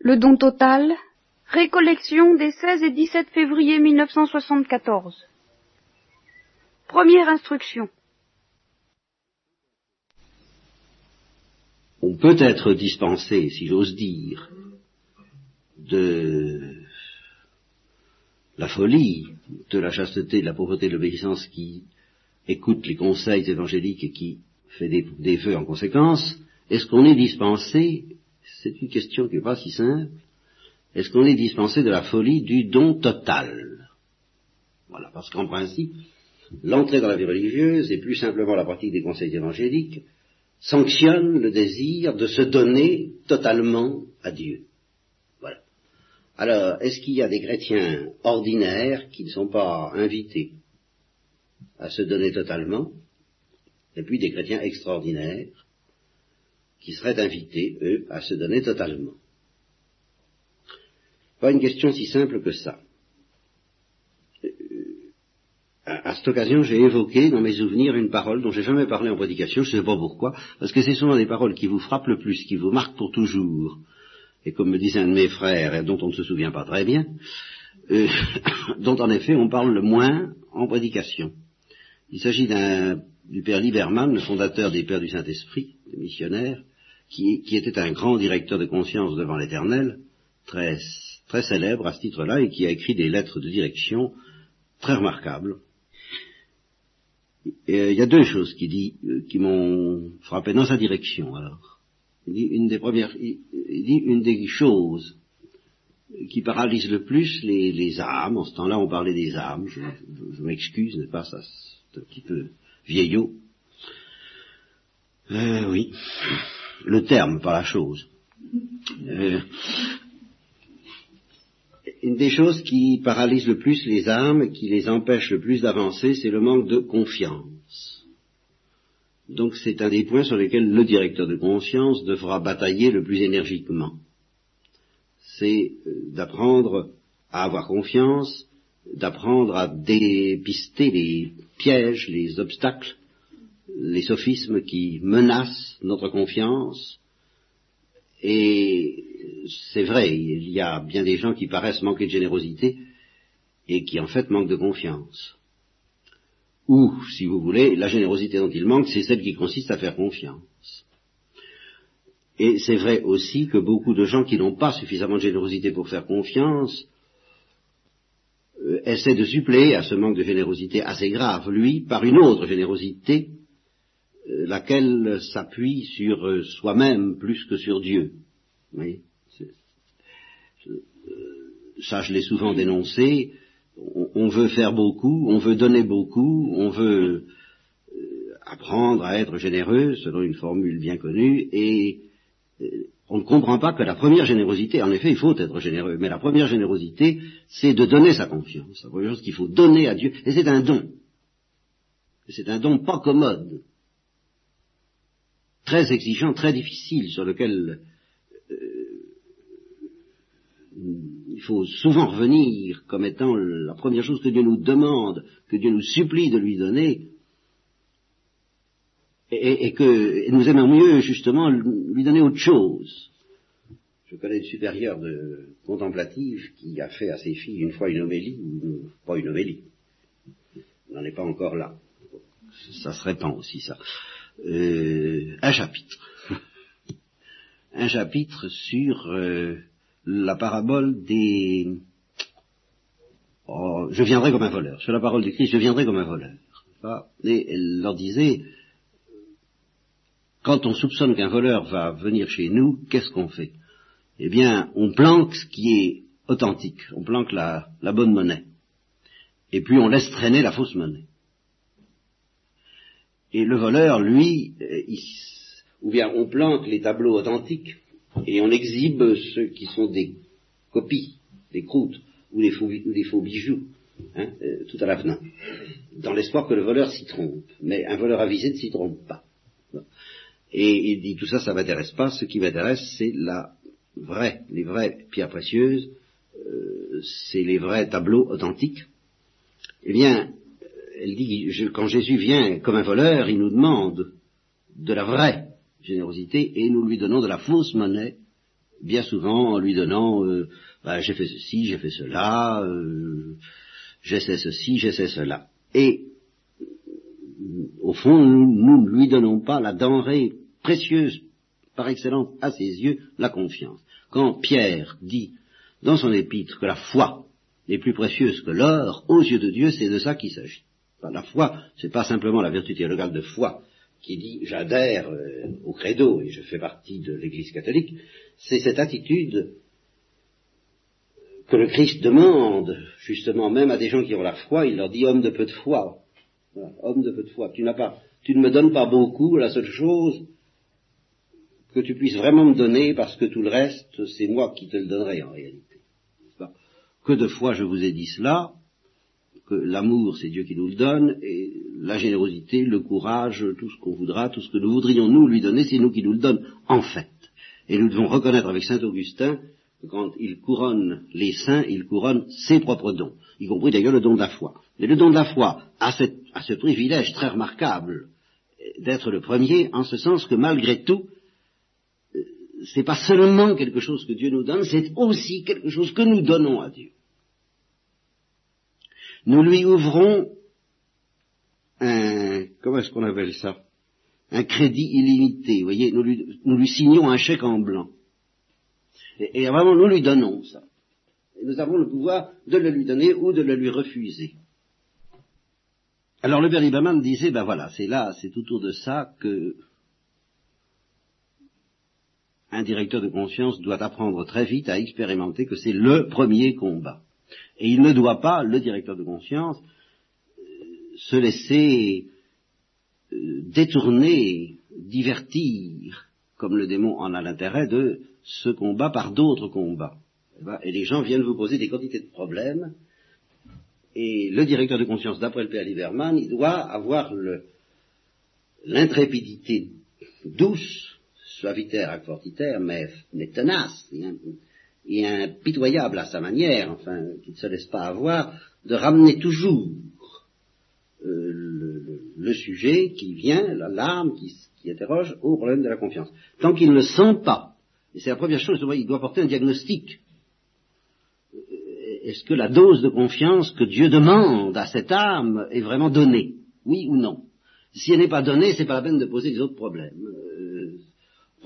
Le don total, récollection des 16 et 17 février 1974. Première instruction. On peut être dispensé, si j'ose dire, de la folie, de la chasteté, de la pauvreté, de l'obéissance qui écoute les conseils évangéliques et qui fait des, des vœux en conséquence, est-ce qu'on est dispensé C'est une question qui n'est pas si simple. Est-ce qu'on est dispensé de la folie du don total? Voilà, parce qu'en principe, l'entrée dans la vie religieuse et plus simplement la pratique des conseils évangéliques sanctionne le désir de se donner totalement à Dieu. Voilà. Alors, est-ce qu'il y a des chrétiens ordinaires qui ne sont pas invités à se donner totalement, et puis des chrétiens extraordinaires qui seraient invités, eux, à se donner totalement. Pas une question si simple que ça. Euh, à, cette occasion, j'ai évoqué dans mes souvenirs une parole dont j'ai jamais parlé en prédication, je ne sais pas pourquoi, parce que c'est souvent des paroles qui vous frappent le plus, qui vous marquent pour toujours, et comme me disait un de mes frères, et dont on ne se souvient pas très bien, euh, dont en effet on parle le moins en prédication. Il s'agit du père Lieberman, le fondateur des Pères du Saint-Esprit, des missionnaires, qui, était un grand directeur de conscience devant l'Éternel, très, très célèbre à ce titre-là, et qui a écrit des lettres de direction très remarquables. Euh, il y a deux choses qu'il dit euh, qui m'ont frappé dans sa direction. Alors, il dit une des premières, il, dit une des choses qui paralyse le plus les, âmes. En ce temps-là, on parlait des âmes. Je, m'excuse, n'est pas ça un petit peu vieillot. Euh, oui, le terme, pas la chose. Euh, une des choses qui paralyse le plus les âmes, qui les empêche le plus d'avancer, c'est le manque de confiance. Donc c'est un des points sur lesquels le directeur de conscience devra batailler le plus énergiquement. C'est euh, d'apprendre à avoir confiance, d'apprendre à dépister les pièges, les obstacles, les sophismes qui menacent notre confiance. Et c'est vrai, il y a bien des gens qui paraissent manquer de générosité et qui en fait manquent de confiance. Ou, si vous voulez, la générosité dont ils manquent, c'est celle qui consiste à faire confiance. Et c'est vrai aussi que beaucoup de gens qui n'ont pas suffisamment de générosité pour faire confiance euh, essaie de suppléer à ce manque de générosité assez grave, lui, par une autre générosité, laquelle s'appuie sur euh, soi-même plus que sur Dieu. Oui, ça, je l'ai souvent dénoncé. On, veut faire beaucoup, on veut donner beaucoup, on veut apprendre à être généreux, selon une formule bien connue, et on ne comprend pas que la première générosité, en effet, il faut être généreux, mais la première générosité, c'est de donner sa confiance. La première chose qu'il faut donner à Dieu, et c'est un don. C'est un don pas commode, très exigeant, très difficile, sur lequel euh, il faut souvent revenir comme étant la première chose que Dieu nous demande, que Dieu nous supplie de lui donner, et, que nous aimons mieux justement lui donner autre chose. Je connais une supérieure de contemplative qui a fait à ses filles une fois une homélie, ou pas une homélie, n'en est pas encore là. Ça se répand aussi ça. Euh, un chapitre. un chapitre sur euh, la parabole des... Oh, je viendrai comme un voleur. Sur la parole du Christ, je viendrai comme un voleur. Et elle leur disait, quand on soupçonne qu'un voleur va venir chez nous, qu'est-ce qu'on fait? Eh bien, on planque ce qui est authentique, on planque la, bonne monnaie, et puis on laisse traîner la fausse monnaie. Et le voleur, lui, euh, ou bien on planque les tableaux authentiques, et on exhibe ceux qui sont des copies, des croûtes, ou des faux, bijoux, hein, euh, tout à l'avenant, dans l'espoir que le voleur s'y trompe. Mais un voleur avisé ne s'y trompe pas. Et il dit tout ça, ça m'intéresse pas. Ce qui m'intéresse, c'est la vraie, les vraies pierres précieuses, euh, c'est les vrais tableaux authentiques. Eh bien, elle dit, quand Jésus vient comme un voleur, il nous demande de la vraie générosité et nous lui donnons de la fausse monnaie bien souvent en lui donnant euh, bah, j'ai fait ceci, j'ai fait cela, euh, j'essaie ceci, j'essaie cela. Et au fond, nous ne lui donnons pas la denrée précieuse par excellence à ses yeux, la confiance. Quand Pierre dit dans son épître que la foi est plus précieuse que l'or, aux yeux de Dieu, c'est de ça qu'il s'agit. La foi, c'est pas simplement la vertu théologale de foi qui dit j'adhère euh, au credo et je fais partie de l'Église catholique, c'est cette attitude que le Christ demande, justement, même à des gens qui ont la foi, il leur dit homme de peu de foi. homme de peu de foi. Tu n'as pas, tu ne me donnes pas beaucoup, la seule chose que tu puisses vraiment me donner, parce que tout le reste, c'est moi qui te le donnerai en réalité. Que de fois je vous ai dit cela, que l'amour c'est Dieu qui nous le donne, et la générosité, le courage, tout ce qu'on voudra, tout ce que nous voudrions nous lui donner, c'est nous qui nous le donne en fait. Et nous devons reconnaître avec saint Augustin que quand il couronne les saints, il couronne ses propres dons, y compris d'ailleurs le don de la foi. Mais le don de la foi a, ce privilège très remarquable d'être le premier, en ce sens que malgré tout, euh, c'est pas seulement quelque chose que Dieu nous donne, c'est aussi quelque chose que nous donnons à Dieu. Nous lui ouvrons un, comment est-ce qu'on appelle ça? Un crédit illimité, vous voyez, nous lui, nous lui signons un chèque en blanc. Et, vraiment, nous lui donnons ça. Et nous avons le pouvoir de le lui donner ou de le lui refuser. Alors le père Lieberman disait, ben voilà, c'est là, c'est autour de ça que un directeur de conscience doit apprendre très vite à expérimenter que c'est le premier combat. Et il ne doit pas, le directeur de conscience, euh, se laisser euh, détourner, divertir, comme le démon en a l'intérêt, de ce combat par d'autres combats. Eh ben, et les gens viennent vous poser des quantités de problèmes, et le directeur de conscience, d'après le père Lieberman, il doit avoir l'intrépidité douce, suavitaire, acfortitaire, mais, mais tenace, et, impitoyable à sa manière, enfin, qui ne se laisse pas avoir, de ramener toujours euh, le, sujet qui vient, l'alarme qui, qui interroge au problème de la confiance. Tant qu'il ne sent pas et c'est la première chose, il doit porter un diagnostic. Est-ce que la dose de confiance que Dieu demande à cette âme est vraiment donnée? Oui ou non? Si elle n'est pas donnée, c'est pas la peine de poser les autres problèmes.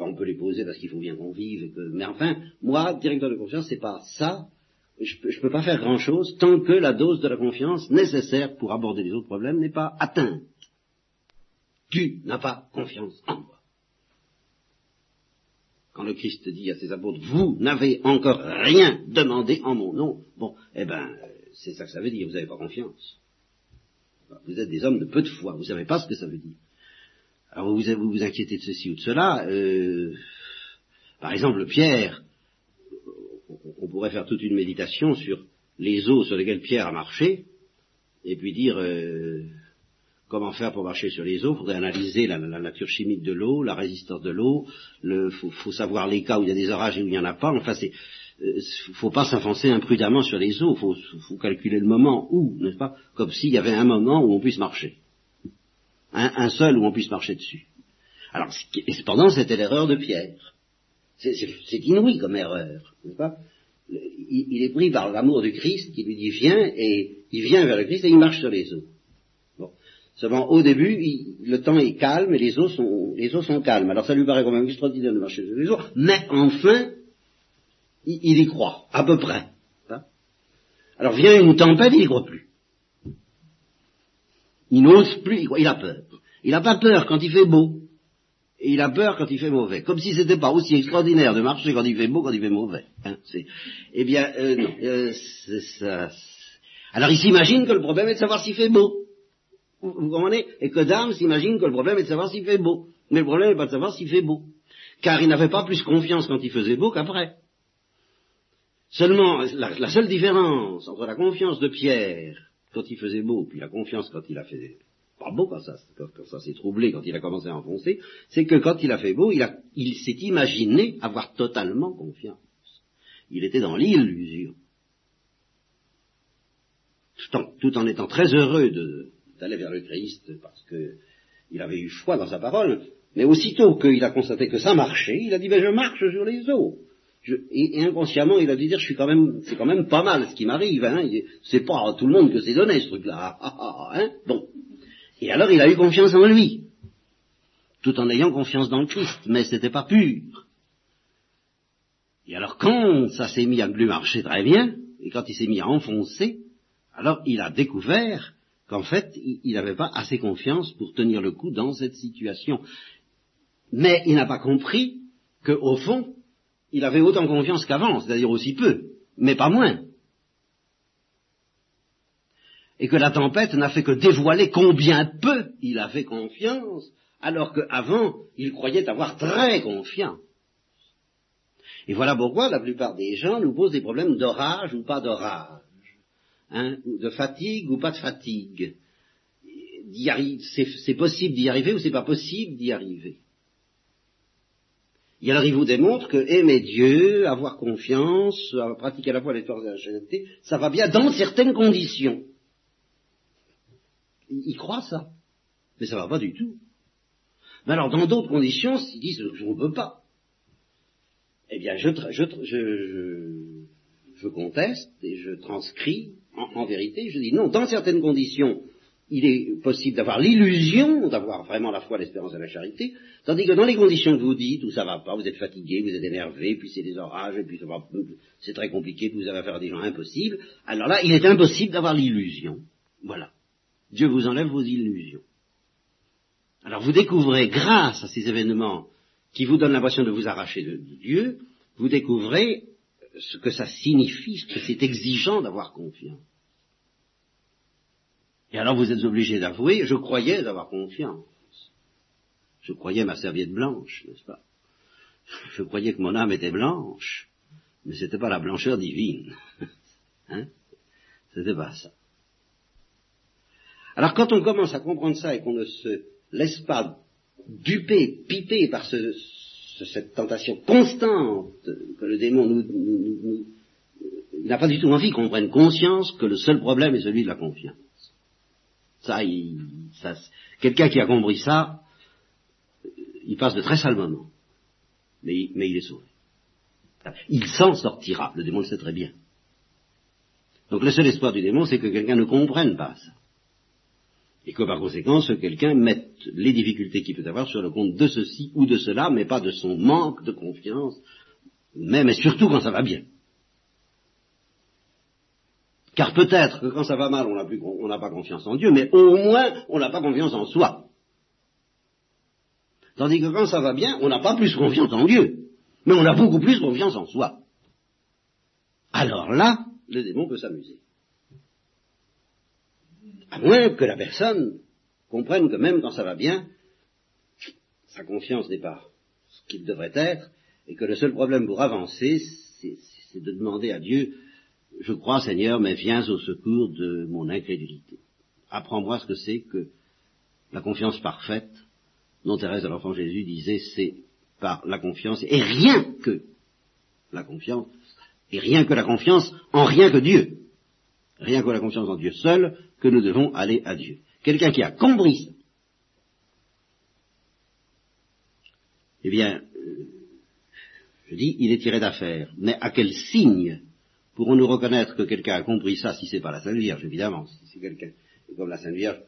On peut les poser parce qu'il faut bien qu'on vive. Mais enfin, moi, directeur de confiance, c'est pas ça. Je ne peux pas faire grand-chose tant que la dose de la confiance nécessaire pour aborder les autres problèmes n'est pas atteinte. Tu n'as pas confiance en moi quand le Christ dit à ses apôtres, vous n'avez encore rien demandé en mon nom, bon, eh ben, c'est ça que ça veut dire, vous n'avez pas confiance. Vous êtes des hommes de peu de foi, vous ne savez pas ce que ça veut dire. Alors vous vous, inquiétez de ceci ou de cela, euh, par exemple, Pierre, on pourrait faire toute une méditation sur les eaux sur lesquelles Pierre a marché, et puis dire, euh, comment faire pour marcher sur les eaux, il faudrait analyser la, nature chimique de l'eau, la résistance de l'eau, il faut, savoir les cas où il y a des orages et où il n'y en a pas, enfin c'est euh, faut pas s'enfoncer imprudemment sur les eaux, il faut, calculer le moment où, n'est-ce pas, comme s'il y avait un moment où on puisse marcher. Un, seul où on puisse marcher dessus. Alors, cependant, c'était l'erreur de Pierre. C'est inouï comme erreur, n'est-ce pas? Il, est pris par l'amour du Christ qui lui dit viens, et il vient vers le Christ et il marche sur les eaux. Seulement, au début, le temps est calme et les eaux sont, les eaux sont calmes. Alors ça lui paraît quand même extraordinaire de marcher sur les eaux, mais enfin, il, y croit, à peu près. Hein? Alors vient une tempête, il n'y croit plus. Il n'ose plus, il, a peur. Il n'a pas peur quand il fait beau, et il a peur quand il fait mauvais. Comme si c'était pas aussi extraordinaire de marcher quand il fait beau, quand il fait mauvais. Hein. eh bien, euh, non, euh, ça. Alors il s'imagine que le problème est de savoir s'il fait beau. Vous, comprenez? Et que Dame s'imagine que le problème est de savoir s'il fait beau. Mais le problème n'est pas de savoir s'il fait beau. Car il n'avait pas plus confiance quand il faisait beau qu'après. Seulement, la, seule différence entre la confiance de Pierre quand il faisait beau, puis la confiance quand il a fait pas beau, quand ça, ça s'est troublé, quand il a commencé à enfoncer, c'est que quand il a fait beau, il, s'est imaginé avoir totalement confiance. Il était dans l'illusion. tout en étant très heureux d'aller vers le Christ parce qu'il avait eu foi dans sa parole, mais aussitôt qu'il a constaté que ça marchait, il a dit, ben je marche sur les eaux. Et, inconsciemment, il a dû dire, je suis quand même, c'est quand même pas mal ce qui m'arrive. Hein, c'est pas à tout le monde que c'est donné ce truc-là. Ah, ah, ah, hein, bon. Et alors, il a eu confiance en lui, tout en ayant confiance dans le Christ, mais c'était pas pur. Et alors, quand ça s'est mis à lui marcher très bien, et quand il s'est mis à enfoncer, alors il a découvert qu'en fait, il n'avait pas assez confiance pour tenir le coup dans cette situation. Mais il n'a pas compris qu'au fond, il avait autant confiance qu'avant, c'est-à-dire aussi peu, mais pas moins. Et que la tempête n'a fait que dévoiler combien peu il avait confiance, alors qu'avant, il croyait avoir très confiance. Et voilà pourquoi la plupart des gens nous posent des problèmes d'orage ou pas d'orage, hein, de fatigue ou pas de fatigue. C'est possible d'y arriver ou c'est pas possible d'y arriver. Et alors il vous démontre que aimer Dieu, avoir confiance, pratiquer à la fois les forces de la chasteté, ça va bien dans certaines conditions. Il croit ça, mais ça va pas du tout. Mais alors dans d'autres conditions, s'ils disent je ne peux pas, eh bien je, je, je, je, conteste et je transcris en vérité, je dis non, dans certaines conditions, il est possible d'avoir l'illusion d'avoir vraiment la foi, l'espérance et la charité, tandis que dans les conditions que vous dites, où ça va pas, vous êtes fatigué, vous êtes énervé, puis c'est des orages, et puis c'est très compliqué, puis vous avez affaire à des gens impossibles, alors là, il est impossible d'avoir l'illusion. Voilà. Dieu vous enlève vos illusions. Alors vous découvrez, grâce à ces événements qui vous donnent l'impression de vous arracher de Dieu, vous découvrez ce que ça signifie, ce que c'est exigeant d'avoir confiance. Et alors vous êtes obligé d'avouer, je croyais avoir confiance. Je croyais ma serviette blanche, n'est-ce pas? Je croyais que mon âme était blanche, mais c'était pas la blancheur divine. hein? C'était pas ça. Alors quand on commence à comprendre ça et qu'on ne se laisse pas duper, piper par cette tentation constante que le démon nous, nous il n'a pas du tout envie qu'on prenne conscience que le seul problème est celui de la confiance. Ça, quelqu'un qui a compris ça, il passe de très sales moments. Mais, mais il est sauvé. Il s'en sortira, le démon le sait très bien. Donc le seul espoir du démon, c'est que quelqu'un ne comprenne pas ça. Et que par conséquent, ce quelqu'un mette les difficultés qu'il peut avoir sur le compte de ceci ou de cela, mais pas de son manque de confiance, même et surtout quand ça va bien. Car peut-être que quand ça va mal, on n'a pas confiance en Dieu, mais au moins, on n'a pas confiance en soi. Tandis que quand ça va bien, on n'a pas plus confiance en Dieu, mais on a beaucoup plus confiance en soi. Alors là, le démon peut s'amuser. À moins que la personne comprenne que même quand ça va bien, sa confiance n'est pas ce qu'il devrait être, et que le seul problème pour avancer, c'est de demander à Dieu je crois, Seigneur, mais viens au secours de mon incrédulité. Apprends-moi ce que c'est que la confiance parfaite dont Thérèse de l'Enfant Jésus disait, c'est par la confiance, et rien que la confiance, et rien que la confiance en rien que Dieu, rien que la confiance en Dieu seul, que nous devons aller à Dieu. Quelqu'un qui a compris ça, eh bien, euh, je dis, il est tiré d'affaire. Mais à quel signe pourrons-nous reconnaître que quelqu'un a compris ça si c'est pas la Sainte Vierge, évidemment, si c'est quelqu'un comme la Sainte Vierge,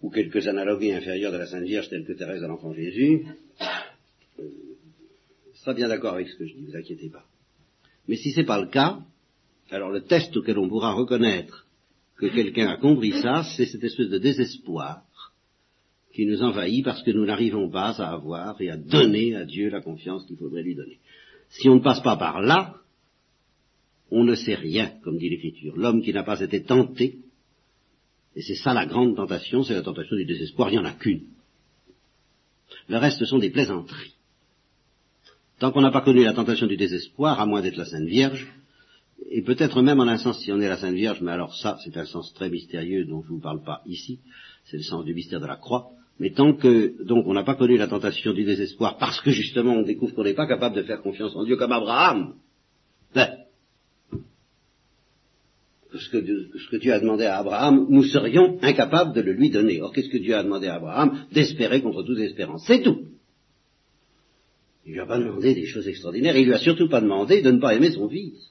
ou quelques analogues inférieurs de la Sainte Vierge tels que Thérèse de l'Enfant Jésus, euh, sera bien d'accord avec ce que je dis, vous inquiétez pas. Mais si c'est pas le cas, alors le test auquel on pourra reconnaître que quelqu'un a compris ça, c'est cette espèce de désespoir qui nous envahit parce que nous n'arrivons pas à avoir et à donner à Dieu la confiance qu'il faudrait lui donner. Si on ne passe pas par là, on ne sait rien, comme dit l'Écriture. L'homme qui n'a pas été tenté, et c'est ça la grande tentation, c'est la tentation du désespoir, il n'y en a qu'une. Le reste sont des plaisanteries. Tant qu'on n'a pas connu la tentation du désespoir, à moins d'être la Sainte Vierge, et peut-être même en un sens si on est la Sainte Vierge, mais alors ça c'est un sens très mystérieux dont je ne vous parle pas ici, c'est le sens du mystère de la croix, mais tant que donc on n'a pas connu la tentation du désespoir parce que justement on découvre qu'on n'est pas capable de faire confiance en Dieu comme Abraham, ben, ce que, Dieu, a demandé à Abraham, nous serions incapables de le lui donner. Or, qu'est-ce que Dieu a demandé à Abraham D'espérer contre toute espérance. C'est tout. Il lui a pas demandé des choses extraordinaires. Il lui a surtout pas demandé de ne pas aimer son fils.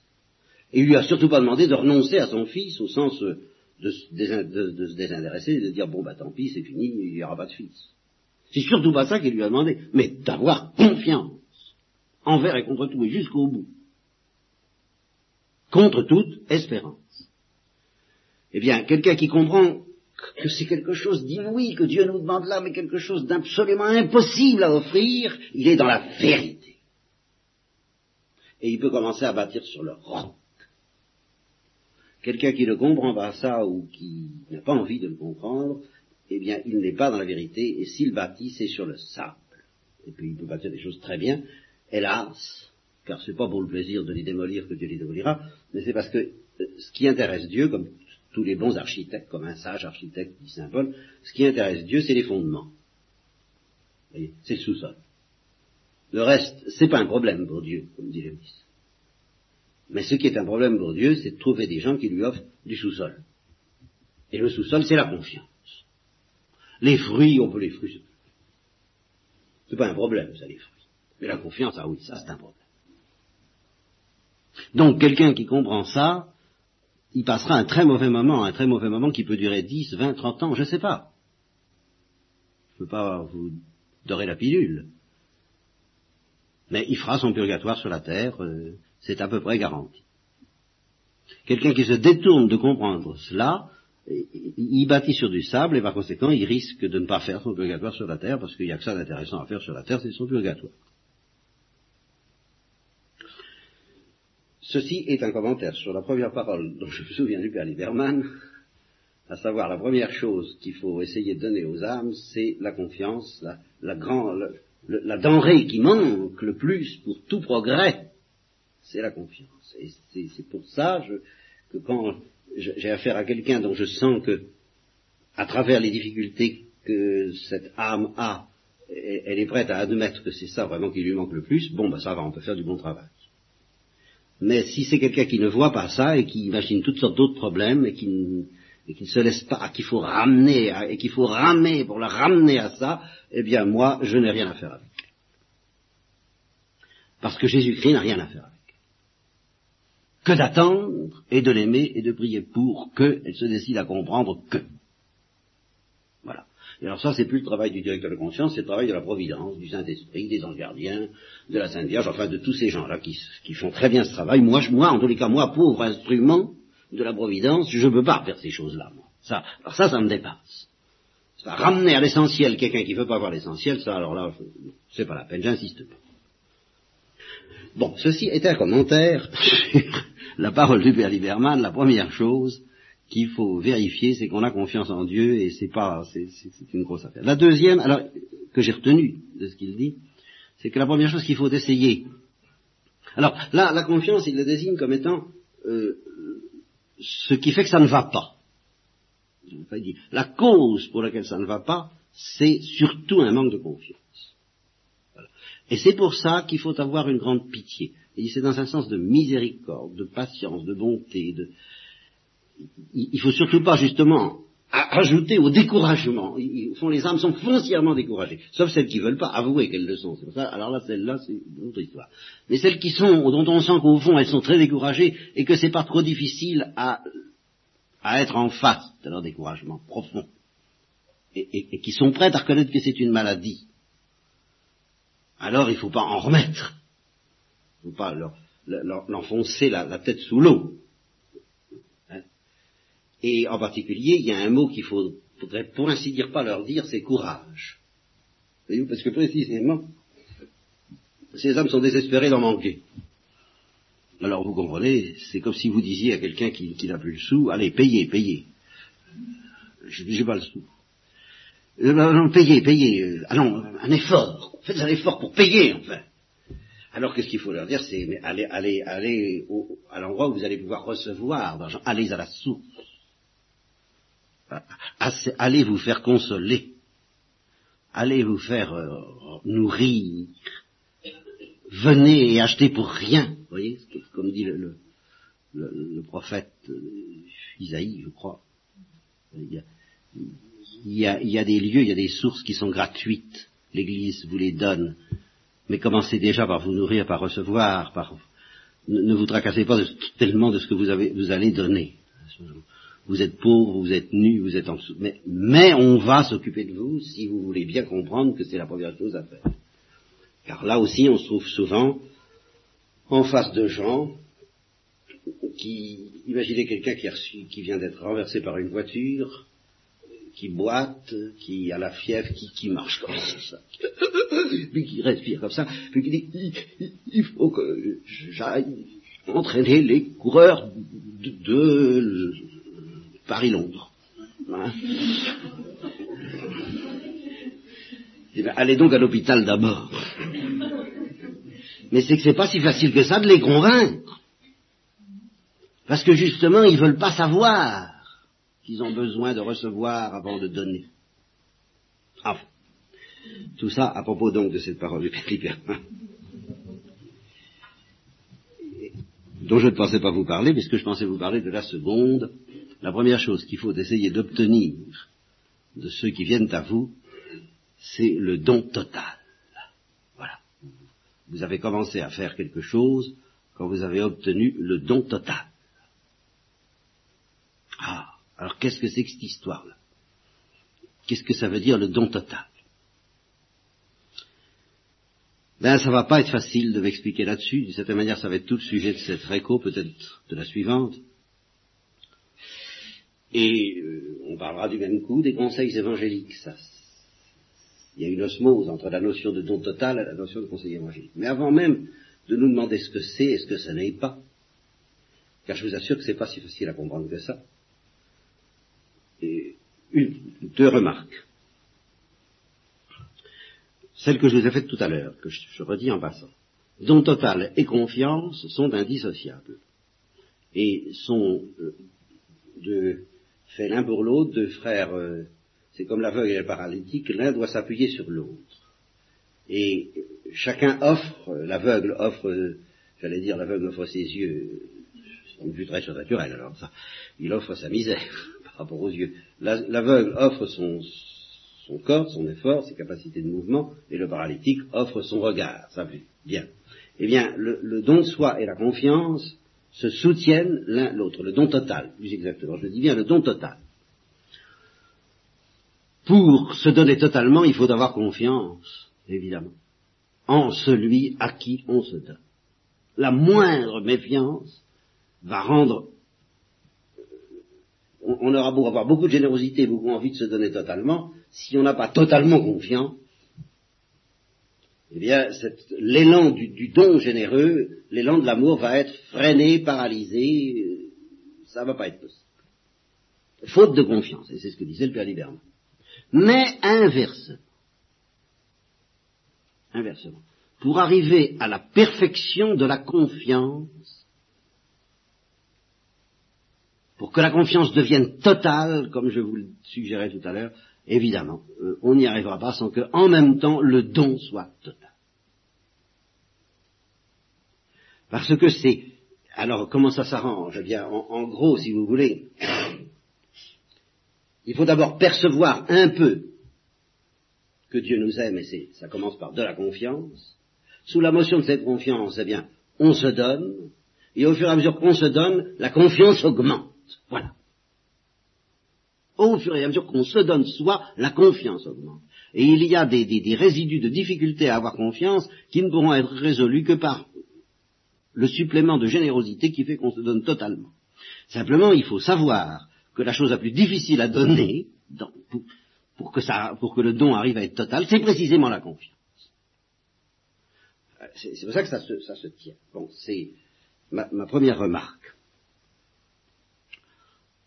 Il lui a surtout pas demandé de renoncer à son fils au sens de, se désintéresser et de dire bon bah tant pis, c'est fini, il n'y aura pas de fils. C'est surtout pas ça qu'il lui a demandé, mais d'avoir confiance envers et contre tout et jusqu'au bout. Contre toute espérance. Eh bien, quelqu'un qui comprend que c'est quelque chose d'inouï que Dieu nous demande là, mais quelque chose d'absolument impossible à offrir, il est dans la vérité. Et il peut commencer à bâtir sur le roc. Quelqu'un qui ne comprend pas ça ou qui n'a pas envie de le comprendre, eh bien, il n'est pas dans la vérité, et s'il bâtit, c'est sur le sable. Et puis il peut bâtir des choses très bien, hélas, car c'est pas pour le plaisir de les démolir que Dieu les démolira, mais c'est parce que euh, ce qui intéresse Dieu, comme tous les bons architectes, comme un sage architecte dit Saint Paul, ce qui intéresse Dieu, c'est les fondements. C'est le sous-sol. Le reste, c'est pas un problème pour Dieu, comme dit Lévis. Mais ce qui est un problème pour Dieu, c'est de trouver des gens qui lui offrent du sous-sol. Et le sous-sol, c'est la confiance. Les fruits, on peut les fruits. C'est pas un problème, ça, les fruits. Mais la confiance, ah oui, ça, c'est un problème. Donc, quelqu'un qui comprend ça, il passera un très mauvais moment, un très mauvais moment qui peut durer 10, 20, 30 ans, je ne sais pas. Je ne peux pas vous dorer la pilule. Mais il fera son purgatoire sur la terre, euh, c'est à peu près garanti. Quelqu'un qui se détourne de comprendre cela, il bâtit sur du sable et par conséquent il risque de ne pas faire son purgatoire sur la terre parce qu'il n'y a que ça d'intéressant à faire sur la terre, c'est son purgatoire. Ceci est un commentaire sur la première parole dont je me souviens du Père Lieberman, à savoir la première chose qu'il faut essayer de donner aux âmes, c'est la confiance, la, la denrée qui manque le plus pour tout progrès, c'est la confiance. Et c'est pour ça que quand j'ai affaire à quelqu'un dont je sens que, à travers les difficultés que cette âme a, elle est prête à admettre que c'est ça vraiment qui lui manque le plus, bon, ben ça va, on peut faire du bon travail. Mais si c'est quelqu'un qui ne voit pas ça et qui imagine toutes sortes d'autres problèmes et qui, ne se laisse pas, qu'il faut ramener, et qu'il faut ramer pour le ramener à ça, eh bien moi, je n'ai rien à faire avec. Parce que Jésus-Christ n'a rien à faire avec. Que d'attendre et de l'aimer et de prier pour qu'elle se décide à comprendre que. Et alors ça, c'est plus le travail du directeur de conscience, c'est le travail de la providence, du Saint-Esprit, des anges gardiens, de la Sainte Vierge, enfin de tous ces gens-là qui, font très bien ce travail. Moi, moi, en tous les cas, moi, pauvre instrument de la providence, je ne peux pas faire ces choses-là. Ça, alors ça, ça me dépasse. Ça, ramener à l'essentiel quelqu'un qui ne veut pas voir l'essentiel, ça, alors là, c'est pas la peine, j'insiste pas. Bon, ceci est un commentaire sur la parole du Père Lieberman. La première chose, qu'il faut vérifier, c'est qu'on a confiance en Dieu et c'est pas, c'est, une grosse affaire. La deuxième, alors que j'ai retenu de ce qu'il dit, c'est que la première chose qu'il faut essayer. Alors là, la confiance, il le désigne comme étant euh, ce qui fait que ça ne va pas. La cause pour laquelle ça ne va pas, c'est surtout un manque de confiance. Et c'est pour ça qu'il faut avoir une grande pitié. Et c'est dans un sens de miséricorde, de patience, de bonté, de, il faut surtout pas justement ajouter au découragement. Au fond, les âmes sont foncièrement découragées, sauf celles qui veulent pas avouer qu'elles le sont. Ça. Alors là, celles-là, c'est une autre histoire. Mais celles qui sont, dont on sent qu'au fond, elles sont très découragées et que c'est pas trop difficile à, à être en face de leur découragement profond, et, qui sont prêtes à reconnaître que c'est une maladie. Alors, il ne faut pas en remettre. Il ne faut pas l'enfoncer la tête sous l'eau. Et en particulier, il y a un mot qu'il faudrait pour ainsi dire pas leur dire, c'est courage. Voyez-vous, parce que précisément, ces hommes sont désespérés d'en manquer. Alors vous comprenez, c'est comme si vous disiez à quelqu'un qui, n'a plus le sou, allez, payez, payez. Je n'ai pas le sou. Euh, non, payez, payez. Euh, allons, un effort. Faites un effort pour payer, enfin. Alors qu'est-ce qu'il faut leur dire C'est allez, allez, allez à l'endroit où vous allez pouvoir recevoir d'argent. Allez à la source allez vous faire consoler, allez vous faire euh, nourrir, venez et achetez pour rien, voyez, comme dit le, le, prophète euh, Isaïe, je crois. Il y, a, des lieux, il y a des sources qui sont gratuites, l'Église vous les donne. Mais commencez déjà par vous nourrir, par recevoir, par ne, vous tracassez pas tellement de ce que vous, avez, vous allez donner. Vous êtes pauvre, vous êtes nu, vous êtes en dessous. Mais, mais on va s'occuper de vous si vous voulez bien comprendre que c'est la première chose à faire. Car là aussi, on se trouve souvent en face de gens qui, imaginez quelqu'un qui, qui vient d'être renversé par une voiture, qui boite, qui a la fièvre, qui, qui marche comme ça, puis qui respire comme ça, puis qui dit il, faut que j'aille entraîner les coureurs de, Paris-Londres. Hein eh ben, allez donc à l'hôpital d'abord. Mais c'est que c'est pas si facile que ça de les convaincre. Parce que justement, ils veulent pas savoir qu'ils ont besoin de recevoir avant de donner. Enfin, tout ça à propos donc de cette parole du Père dont je ne pensais pas vous parler, puisque je pensais vous parler de la seconde. La première chose qu'il faut essayer d'obtenir de ceux qui viennent à vous, c'est le don total. Voilà. Vous avez commencé à faire quelque chose quand vous avez obtenu le don total. Ah, alors qu'est-ce que c'est que cette histoire-là? Qu'est-ce que ça veut dire le don total? Ben, ça va pas être facile de m'expliquer là-dessus. D'une certaine manière, ça va être tout le sujet de cette réco, peut-être de la suivante. Et euh, on parlera du même coup des conseils évangéliques. Ça, il y a une osmose entre la notion de don total et la notion de conseil évangélique. Mais avant même de nous demander ce que c'est et ce que ça n'est pas, car je vous assure que c'est pas si facile à comprendre que ça, une, deux remarques. Celle que je vous ai faite tout à l'heure, que je, redis en passant. Don total et confiance sont indissociables et sont euh, de, fait l'un pour l'autre, deux frères, euh, c'est comme l'aveugle et le paralytique, l'un doit s'appuyer sur l'autre. Et chacun offre, l'aveugle offre, j'allais dire, l'aveugle offre ses yeux, c'est une vue très surnaturelle alors ça, il offre sa misère rapport aux yeux. L'aveugle offre son, corps, son effort, ses capacités de mouvement, et le paralytique offre son regard, sa vue. Bien. Eh bien, le, don de soi et la confiance se soutiennent l'un l'autre, le don total, plus exactement. Je dis bien le don total. Pour se donner totalement, il faut avoir confiance, évidemment, en celui à qui on se donne. La moindre méfiance va rendre on, aura beau avoir beaucoup de générosité, beaucoup envie de se donner totalement, si on n'a pas totalement confiance, eh bien, l'élan du, don généreux, l'élan de l'amour va être freiné, paralysé, euh, ça ne va pas être possible. Faute de confiance, et c'est ce que disait le Père Liberman. Mais inversement, inversement, pour arriver à la perfection de la confiance, pour que la confiance devienne totale, comme je vous le suggérais tout à l'heure, évidemment, euh, on n'y arrivera pas sans que, en même temps, le don soit total. Parce que c'est, alors comment ça s'arrange? Eh bien, en, gros, si vous voulez, il faut d'abord percevoir un peu que Dieu nous aime, et ça commence par de la confiance. Sous la motion de cette confiance, eh bien, on se donne, et au fur et à mesure qu'on se donne, la confiance augmente. Voilà. Au fur et à mesure qu'on se donne soi, la confiance augmente. Et il y a des, résidus de difficulté à avoir confiance qui ne pourront être résolus que par le supplément de générosité qui fait qu'on se donne totalement. Simplement, il faut savoir que la chose la plus difficile à donner, pour, que le don arrive à être total, c'est précisément la confiance. Euh, c'est pour ça que ça se, tient. Bon, c'est ma première remarque.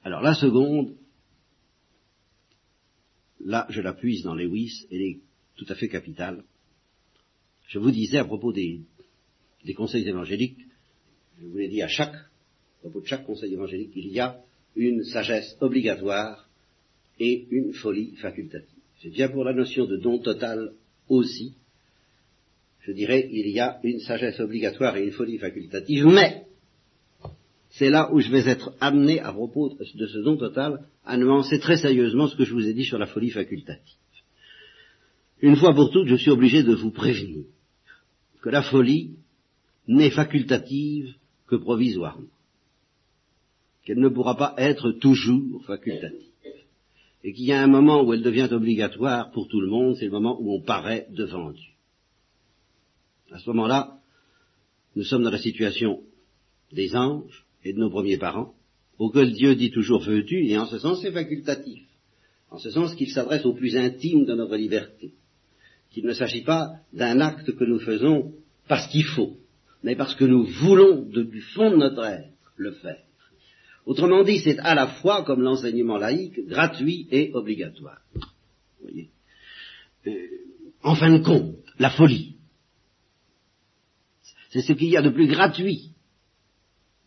Alors la seconde, là je la puise dans Lewis, elle est tout à fait capitale. Je vous disais à propos des, conseils évangéliques, je vous l'ai dit à chaque, à propos de chaque conseil évangélique, il y a une sagesse obligatoire et une folie facultative. C'est bien pour la notion de don total aussi. Je dirais, il y a une sagesse obligatoire et une folie facultative, mais c'est là où je vais être amené, à propos de ce don total, à nuancer très sérieusement ce que je vous ai dit sur la folie facultative. Une fois pour toutes, je suis obligé de vous prévenir que la folie n'est facultative que provisoirement, qu'elle ne pourra pas être toujours facultative, et qu'il y a un moment où elle devient obligatoire pour tout le monde, c'est le moment où on paraît devant Dieu. À ce moment-là, nous sommes dans la situation des anges et de nos premiers parents, auxquels Dieu dit toujours veux-tu, et en ce sens c'est facultatif, en ce sens qu'il s'adresse au plus intime de notre liberté, qu'il ne s'agit pas d'un acte que nous faisons parce qu'il faut, mais parce que nous voulons du fond de notre être le faire. Autrement dit, c'est à la fois, comme l'enseignement laïque, gratuit et obligatoire. Vous voyez euh, en fin de compte, la folie, c'est ce qu'il y a de plus gratuit.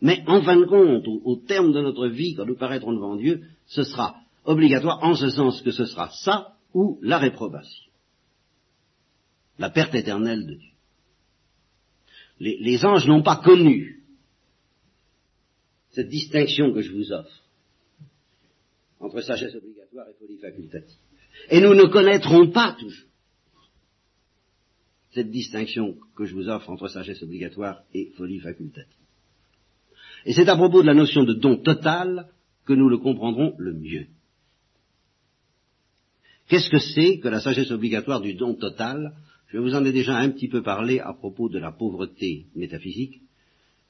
Mais en fin de compte, au, terme de notre vie, quand nous paraîtrons devant Dieu, ce sera obligatoire en ce sens que ce sera ça ou la réprobation. La perte éternelle de Dieu. Les anges n'ont pas connu cette distinction que je vous offre entre sagesse obligatoire et folie facultative. Et nous ne connaîtrons pas toujours cette distinction que je vous offre entre sagesse obligatoire et folie facultative. Et c'est à propos de la notion de don total que nous le comprendrons le mieux. Qu'est-ce que c'est que la sagesse obligatoire du don total? Je vous en ai déjà un petit peu parlé à propos de la pauvreté métaphysique.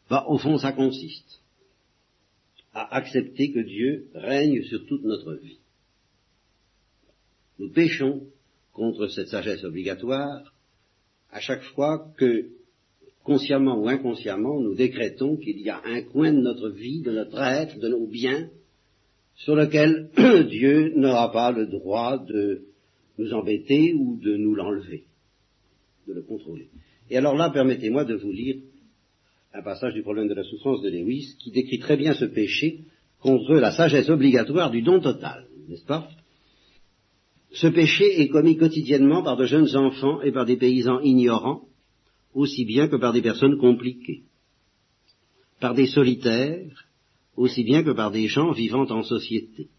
Bah, au fond, ça consiste à accepter que Dieu règne sur toute notre vie. Nous péchons contre cette sagesse obligatoire à chaque fois que, consciemment ou inconsciemment, nous décrétons qu'il y a un coin de notre vie, de notre être, de nos biens, sur lequel Dieu n'aura pas le droit de nous embêter ou de nous l'enlever, de le contrôler. Et alors là, permettez-moi de vous lire un passage du problème de la souffrance de Lewis qui décrit très bien ce péché contre la sagesse obligatoire du don total, n'est-ce pas? Ce péché est commis quotidiennement par de jeunes enfants et par des paysans ignorants, aussi bien que par des personnes compliquées, par des solitaires, aussi bien que par des gens vivant en société.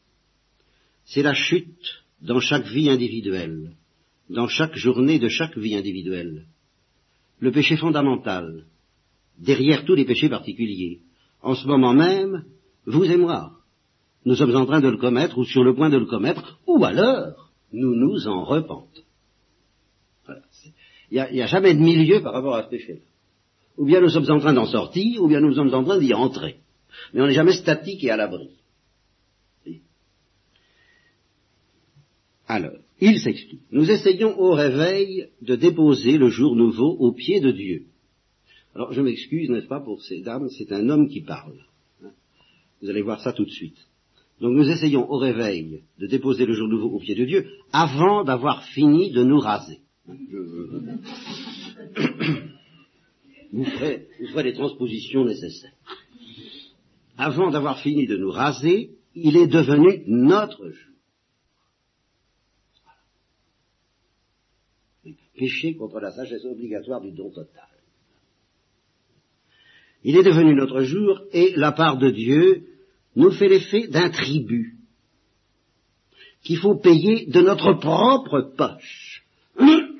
C'est la chute dans chaque vie individuelle, dans chaque journée de chaque vie individuelle. Le péché fondamental, derrière tous les péchés particuliers. En ce moment même, vous et moi, nous sommes en train de le commettre ou sur le point de le commettre, ou alors nous nous en repentons. Il n'y a, jamais de milieu par rapport à ce péché. Ou bien nous sommes en train d'en sortir, ou bien nous sommes en train d'y entrer. Mais on n'est jamais statique et à l'abri. Alors, il s'explique. Nous essayons au réveil de déposer le jour nouveau au pied de Dieu. Alors, je m'excuse, n'est-ce pas, pour ces dames, c'est un homme qui parle. Vous allez voir ça tout de suite. Donc nous essayons au réveil de déposer le jour nouveau au pied de Dieu avant d'avoir fini de nous raser. Vous ferez, vous ferez les transpositions nécessaires. Avant d'avoir fini de nous raser, il est devenu notre jour. Péché contre la sagesse obligatoire du don total. Il est devenu notre jour et la part de Dieu nous fait l'effet d'un tribut qu'il faut payer de notre propre poche.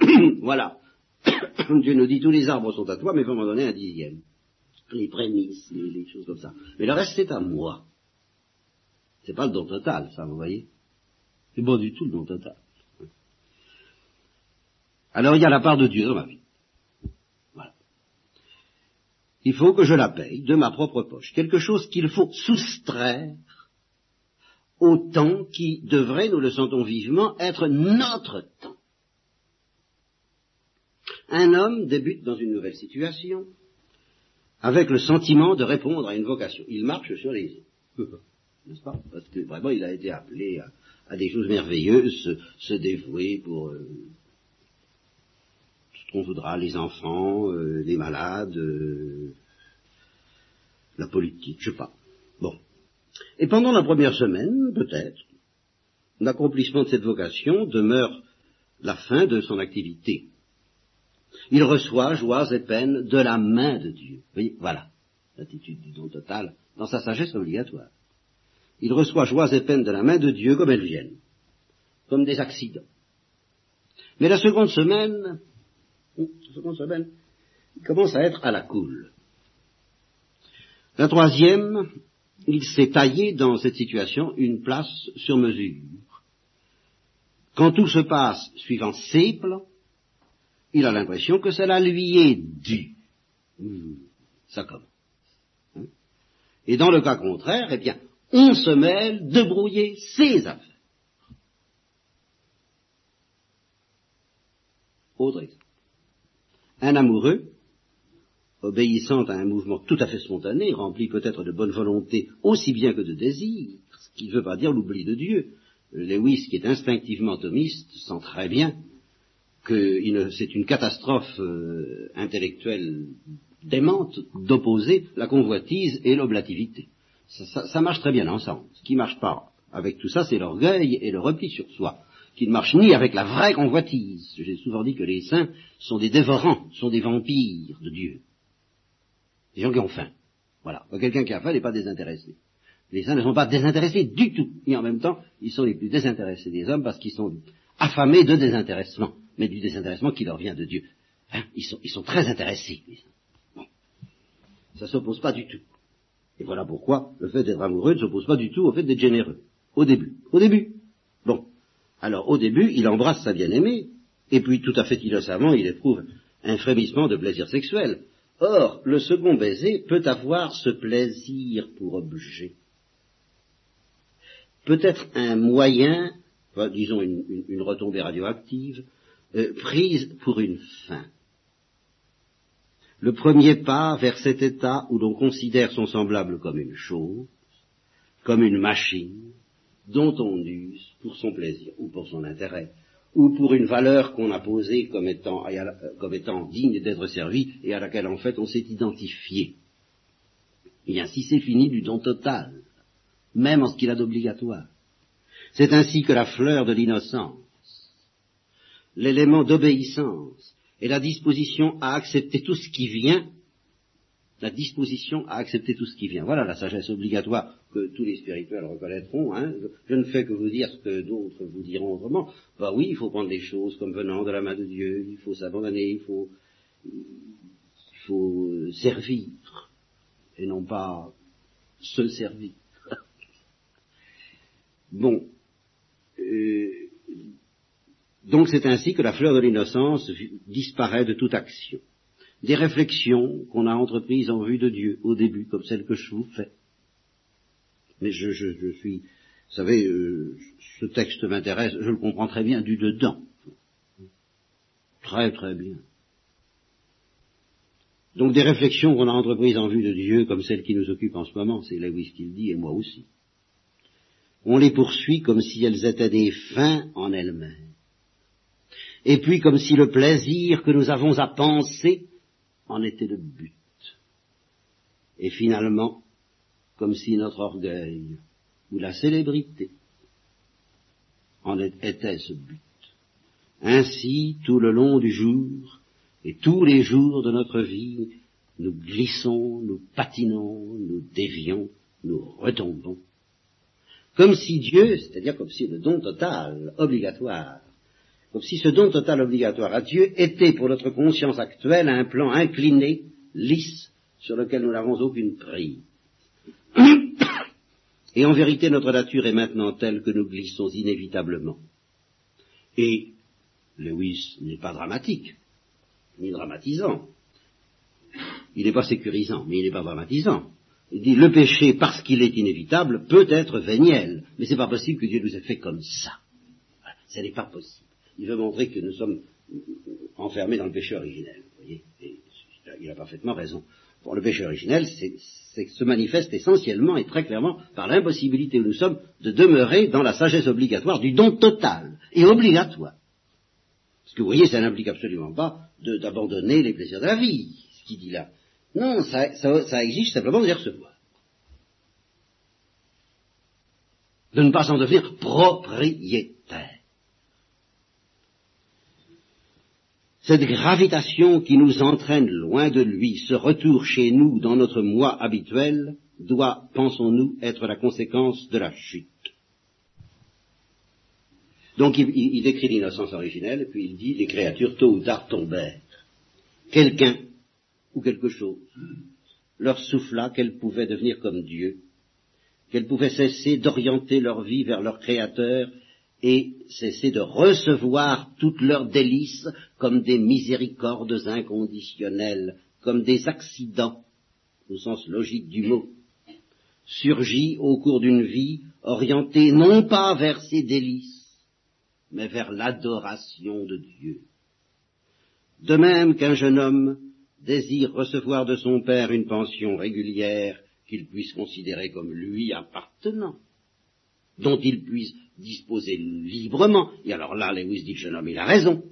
voilà. Dieu nous dit tous les arbres sont à toi, mais il faut m'en donner un dixième. Les prémices, les, les, choses comme ça. Mais le reste c'est à moi. C'est pas le don total, ça, vous voyez. C'est pas du tout le don total. Alors il y a la part de Dieu dans ma vie. Voilà. Il faut que je la paye de ma propre poche. Quelque chose qu'il faut soustraire au temps qui devrait, nous le sentons vivement, être notre temps. Un homme débute dans une nouvelle situation avec le sentiment de répondre à une vocation. Il marche sur les eaux. N'est-ce pas? Parce que vraiment il a été appelé à, à des choses merveilleuses, se, se dévouer pour euh, tout ce qu'on voudra, les enfants, euh, les malades, euh, la politique, je sais pas. Bon. Et pendant la première semaine, peut-être, l'accomplissement de cette vocation demeure la fin de son activité. Il reçoit joies et peines de la main de Dieu. Voilà l'attitude du don total dans sa sagesse obligatoire. Il reçoit joies et peines de la main de Dieu comme elles viennent, comme des accidents. Mais la seconde semaine, la seconde semaine, Il commence à être à la cool. La troisième, il s'est taillé dans cette situation une place sur mesure. Quand tout se passe suivant ses plans, il a l'impression que cela lui est dû. Mmh, ça commence. Hein? Et dans le cas contraire, eh bien, on se mêle de brouiller ses affaires. Autre exemple. Un amoureux, obéissant à un mouvement tout à fait spontané, rempli peut-être de bonne volonté aussi bien que de désir, ce qui ne veut pas dire l'oubli de Dieu. Lewis, qui est instinctivement thomiste, sent très bien que c'est une catastrophe euh, intellectuelle démente d'opposer la convoitise et l'oblativité. Ça, ça, marche très bien ensemble. Ce qui marche pas avec tout ça, c'est l'orgueil et le repli sur soi, qui ne marche ni avec la vraie convoitise. J'ai souvent dit que les saints sont des dévorants, sont des vampires de Dieu. Des gens qui ont faim. Voilà. Quelqu'un qui a faim n'est pas désintéressé. Les saints ne sont pas désintéressés du tout. Et en même temps, ils sont les plus désintéressés des hommes parce qu'ils sont affamés de désintéressement mais du désintéressement qui leur vient de Dieu. Hein ils, sont, ils, sont, très intéressés. Ça ne s'oppose pas du tout. Et voilà pourquoi le fait d'être amoureux ne s'oppose pas du tout au fait d'être généreux. Au début. Au début. Bon. Alors au début, il embrasse sa bien-aimée, et puis tout à fait innocemment, il éprouve un frémissement de plaisir sexuel. Or, le second baiser peut avoir ce plaisir pour objet. Peut-être un moyen, disons une, retombée radioactive, euh, prise pour une fin. Le premier pas vers cet état où l'on considère son semblable comme une chose, comme une machine, dont on use pour son plaisir ou pour son intérêt, ou pour une valeur qu'on a posée comme étant, euh, comme étant digne d'être servie et à laquelle en fait on s'est identifié. Et ainsi c'est fini du don total, même en ce qu'il a d'obligatoire. C'est ainsi que la fleur de l'innocence, l'élément d'obéissance et la disposition à accepter tout ce qui vient, la disposition à accepter tout ce qui vient. Voilà la sagesse obligatoire que tous les spirituels reconnaîtront. Hein. Je, ne fais que vous dire ce que d'autres vous diront autrement. Bah oui, il faut prendre les choses comme venant de la main de Dieu, il faut s'abandonner, il faut, il faut servir et non pas se servir. bon. Donc c'est ainsi que la fleur de l'innocence disparaît de toute action. Des réflexions qu'on a entreprises en vue de Dieu au début, comme celles que je vous fais. Mais je, suis, vous savez, euh, ce texte m'intéresse, je le comprends très bien du dedans. Très très bien. Donc des réflexions qu'on a entreprises en vue de Dieu, comme celles qui nous occupent en ce moment, c'est Lewis qui le dit, et moi aussi. On les poursuit comme si elles étaient des fins en elles-mêmes et puis comme si le plaisir que nous avons à penser en était le but. Et finalement, comme si notre orgueil ou la célébrité en était ce but. Ainsi, tout le long du jour et tous les jours de notre vie, nous glissons, nous patinons, nous dévions, nous retombons. Comme si Dieu, c'est-à-dire comme si le don total, obligatoire, comme si ce don total obligatoire à Dieu était pour notre conscience actuelle un plan incliné, lisse, sur lequel nous n'avons aucune prise. Et en vérité, notre nature est maintenant telle que nous glissons inévitablement. Et Lewis n'est pas dramatique, ni dramatisant. Il n'est pas sécurisant, mais il n'est pas dramatisant. Il dit le péché, parce qu'il est inévitable, peut être véniel, mais c'est pas possible que Dieu nous ait fait comme ça. Ce n'est pas possible il veut montrer que nous sommes enfermés dans le péché originel. Et il a parfaitement raison. Pour le péché originel, c'est, se manifeste essentiellement et très clairement par l'impossibilité où nous sommes de demeurer dans la sagesse obligatoire du don total et obligatoire. Parce que vous voyez, ça n'implique absolument pas d'abandonner les plaisirs de la vie, ce qu'il dit là. Non, ça, ça exige simplement de les recevoir. De ne pas en devenir propriétaire. Cette gravitation qui nous entraîne loin de lui, ce retour chez nous dans notre moi habituel, doit, pensons-nous, être la conséquence de la chute. Donc il, décrit l'innocence originelle, puis il dit les créatures tôt ou tard tombèrent. Quelqu'un ou quelque chose, leur souffla qu'elles pouvaient devenir comme Dieu, qu'elles pouvaient cesser d'orienter leur vie vers leur Créateur et cesser de recevoir toutes leurs délices comme des miséricordes inconditionnelles, comme des accidents, au sens logique du mot, surgit au cours d'une vie orientée non pas vers ses délices, mais vers l'adoration de Dieu. De même qu'un jeune homme désire recevoir de son père une pension régulière qu'il puisse considérer comme lui appartenant, dont il puisse disposer librement. Et alors là, Lewis dit, jeune homme, il a raison,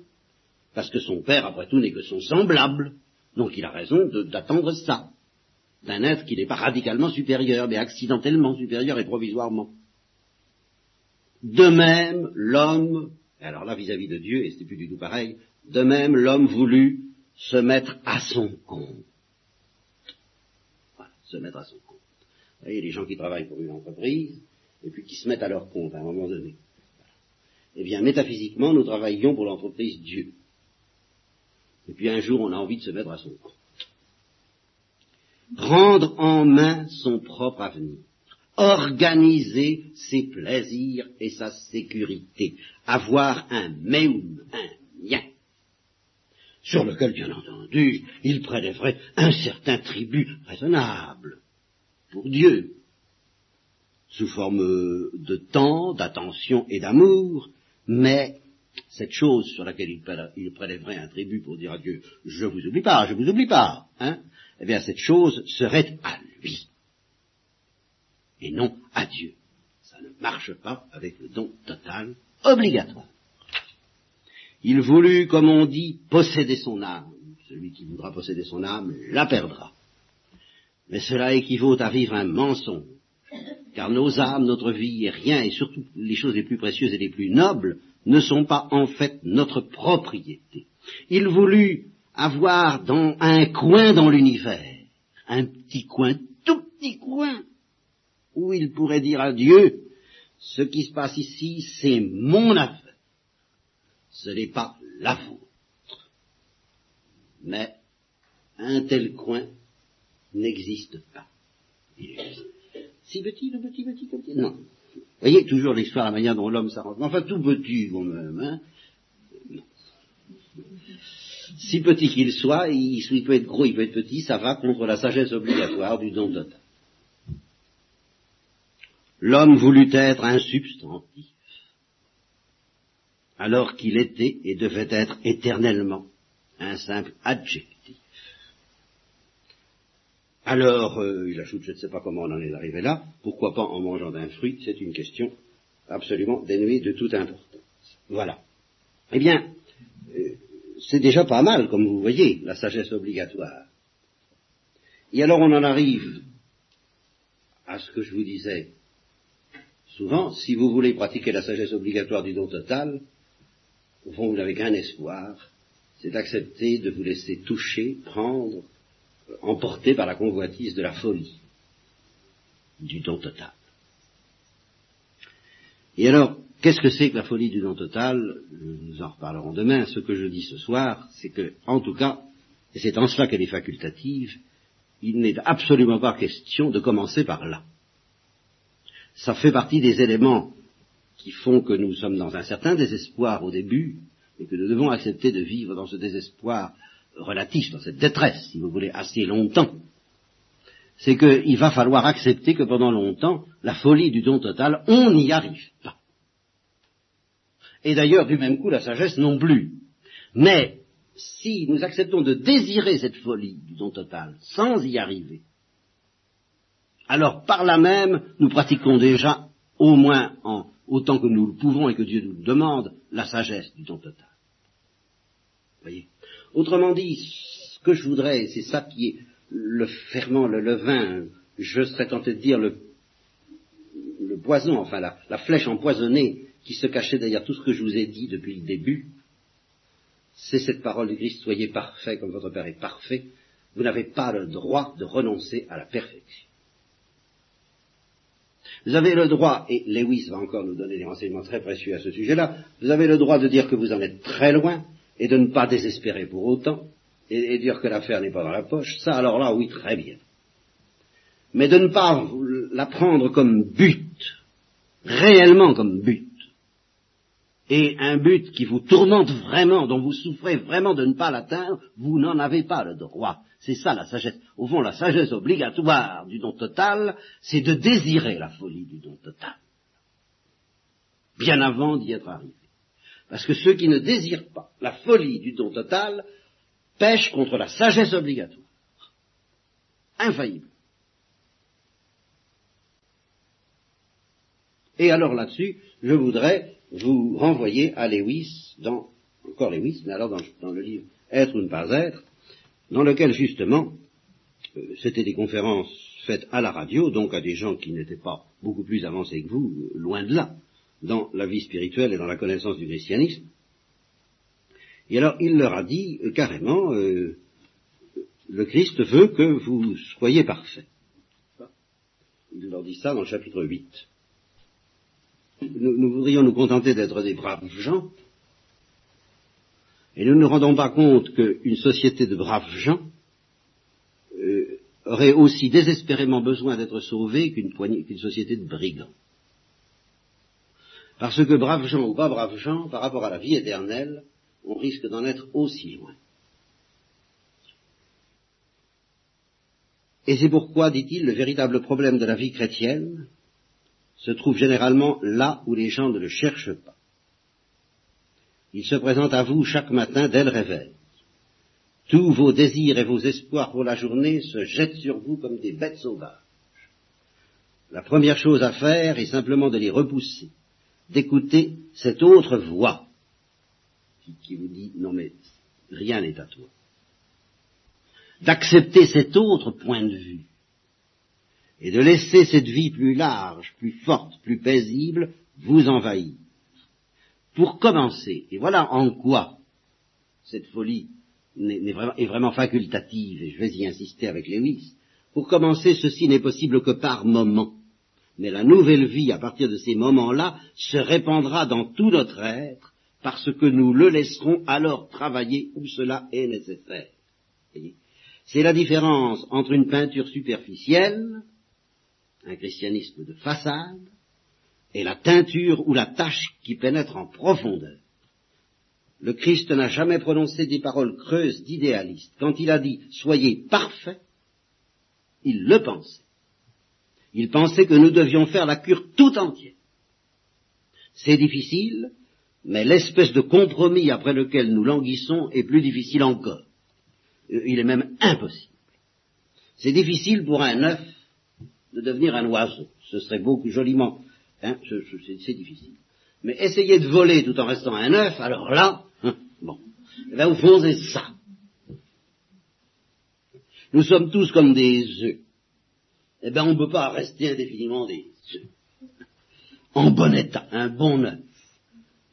parce que son père, après tout, n'est que son semblable, donc il a raison d'attendre ça, d'un être qui n'est pas radicalement supérieur, mais accidentellement supérieur et provisoirement. De même, l'homme, alors là vis-à-vis de Dieu, et c'était plus du tout pareil, de même l'homme voulut se mettre à son compte. Voilà, se mettre à son compte. Vous voyez, les gens qui travaillent pour une entreprise, et puis qui se mettent à leur compte à un moment donné. Eh bien, métaphysiquement, nous travaillions pour l'entreprise Dieu. Et puis un jour, on a envie de se mettre à son compte. Prendre en main son propre avenir organiser ses plaisirs et sa sécurité, avoir un meum, un mien, sur lequel, bien entendu, il prélèverait un certain tribut raisonnable pour Dieu, sous forme de temps, d'attention et d'amour, mais cette chose sur laquelle il prélèverait un tribut pour dire à Dieu, je vous oublie pas, je vous oublie pas, hein, eh bien cette chose serait à lui et non à Dieu. Ça ne marche pas avec le don total obligatoire. Il voulut, comme on dit, posséder son âme. Celui qui voudra posséder son âme la perdra. Mais cela équivaut à vivre un mensonge, car nos âmes, notre vie et rien, et surtout les choses les plus précieuses et les plus nobles, ne sont pas en fait notre propriété. Il voulut avoir dans un coin dans l'univers, un petit coin, tout petit coin, où il pourrait dire à Dieu, ce qui se passe ici, c'est mon affaire, ce n'est pas la vôtre. Mais un tel coin n'existe pas. Si petit, le petit, petit, petit, non. Vous voyez toujours l'histoire, la manière dont l'homme s'arrange. Enfin, tout petit, quand même, hein. Si petit qu'il soit, il, il, peut être gros, il peut être petit, ça va contre la sagesse obligatoire du don total l'homme voulut être un substantif, alors qu'il était et devait être éternellement un simple adjectif. Alors, euh, il ajoute, je ne sais pas comment on en est arrivé là, pourquoi pas en mangeant d'un fruit, c'est une question absolument dénuée de toute importance. Voilà. Eh bien, euh, c'est déjà pas mal, comme vous voyez, la sagesse obligatoire. Et alors on en arrive à ce que je vous disais, Souvent, si vous voulez pratiquer la sagesse obligatoire du don total, au fond, vous n'avez qu'un espoir, c'est d'accepter de vous laisser toucher, prendre, emporter par la convoitise de la folie du don total. Et alors, qu'est-ce que c'est que la folie du don total? Nous en reparlerons demain. Ce que je dis ce soir, c'est que, en tout cas, et c'est en cela qu'elle est facultative, il n'est absolument pas question de commencer par là ça fait partie des éléments qui font que nous sommes dans un certain désespoir au début, et que nous devons accepter de vivre dans ce désespoir relatif, dans cette détresse, si vous voulez, assez longtemps. C'est qu'il va falloir accepter que pendant longtemps, la folie du don total, on n'y arrive pas. Et d'ailleurs, du même coup, la sagesse non plus. Mais, si nous acceptons de désirer cette folie du don total sans y arriver, alors par là même, nous pratiquons déjà, au moins en autant que nous le pouvons et que Dieu nous le demande, la sagesse du don total. Voyez Autrement dit, ce que je voudrais, c'est ça qui est le ferment, le levain, je serais tenté de dire le, poison, enfin la, la flèche empoisonnée qui se cachait derrière tout ce que je vous ai dit depuis le début, c'est cette parole du Christ, soyez parfait comme votre Père est parfait, vous n'avez pas le droit de renoncer à la perfection. Vous avez le droit, et Lewis va encore nous donner des renseignements très précieux à ce sujet-là, vous avez le droit de dire que vous en êtes très loin et de ne pas désespérer pour autant, et, dire que l'affaire n'est pas dans la poche, ça alors là, oui, très bien. Mais de ne pas la prendre comme but, réellement comme but, et un but qui vous tourmente vraiment, dont vous souffrez vraiment de ne pas l'atteindre, vous n'en avez pas le droit. C'est ça la sagesse. Au fond, la sagesse obligatoire du don total, c'est de désirer la folie du don total. Bien avant d'y être arrivé. Parce que ceux qui ne désirent pas la folie du don total pêchent contre la sagesse obligatoire. Infaillible. Et alors là-dessus, je voudrais vous renvoyer à Lewis, dans, encore Lewis, mais alors dans, le livre Être ou ne pas être, dans lequel justement, euh, c'était des conférences faites à la radio, donc à des gens qui n'étaient pas beaucoup plus avancés que vous, euh, loin de là, dans la vie spirituelle et dans la connaissance du christianisme. Et alors il leur a dit euh, carrément, le Christ veut que vous soyez parfaits. Il leur dit ça dans le chapitre 8 nous, voudrions nous contenter d'être des braves gens, et nous ne nous rendons pas compte qu'une société de braves gens euh, aurait aussi désespérément besoin d'être sauvée qu'une société de brigands. Parce que braves gens ou pas braves gens, par rapport à la vie éternelle, on risque d'en être aussi loin. Et c'est pourquoi, dit-il, le véritable problème de la vie chrétienne, se trouve généralement là où les gens ne le cherchent pas. Il se présente à vous chaque matin dès le réveil. Tous vos désirs et vos espoirs pour la journée se jettent sur vous comme des bêtes sauvages. La première chose à faire est simplement de les repousser, d'écouter cette autre voix qui, vous dit non mais rien n'est à toi, d'accepter cet autre point de vue et de laisser cette vie plus large, plus forte, plus paisible vous envahir. Pour commencer, et voilà en quoi cette folie est, vraiment, facultative, et je vais y insister avec Lewis, pour commencer, ceci n'est possible que par moments. Mais la nouvelle vie, à partir de ces moments-là, se répandra dans tout notre être, parce que nous le laisserons alors travailler où cela est nécessaire. C'est la différence entre une peinture superficielle un christianisme de façade, et la teinture ou la tache qui pénètre en profondeur. Le Christ n'a jamais prononcé des paroles creuses d'idéaliste. Quand il a dit soyez parfaits, il le pensait. Il pensait que nous devions faire la cure tout entière. C'est difficile, mais l'espèce de compromis après lequel nous languissons est plus difficile encore. Euh, il est même impossible. C'est difficile pour un œuf de devenir un oiseau. Ce serait beaucoup joliment, hein, c'est difficile. Mais essayer de voler tout en restant un œuf, alors là, hein, bon, eh ben, au fond c'est ça. Nous sommes tous comme des œufs. Eh bien, on ne peut pas rester indéfiniment des œufs. En bon état, un bon œuf.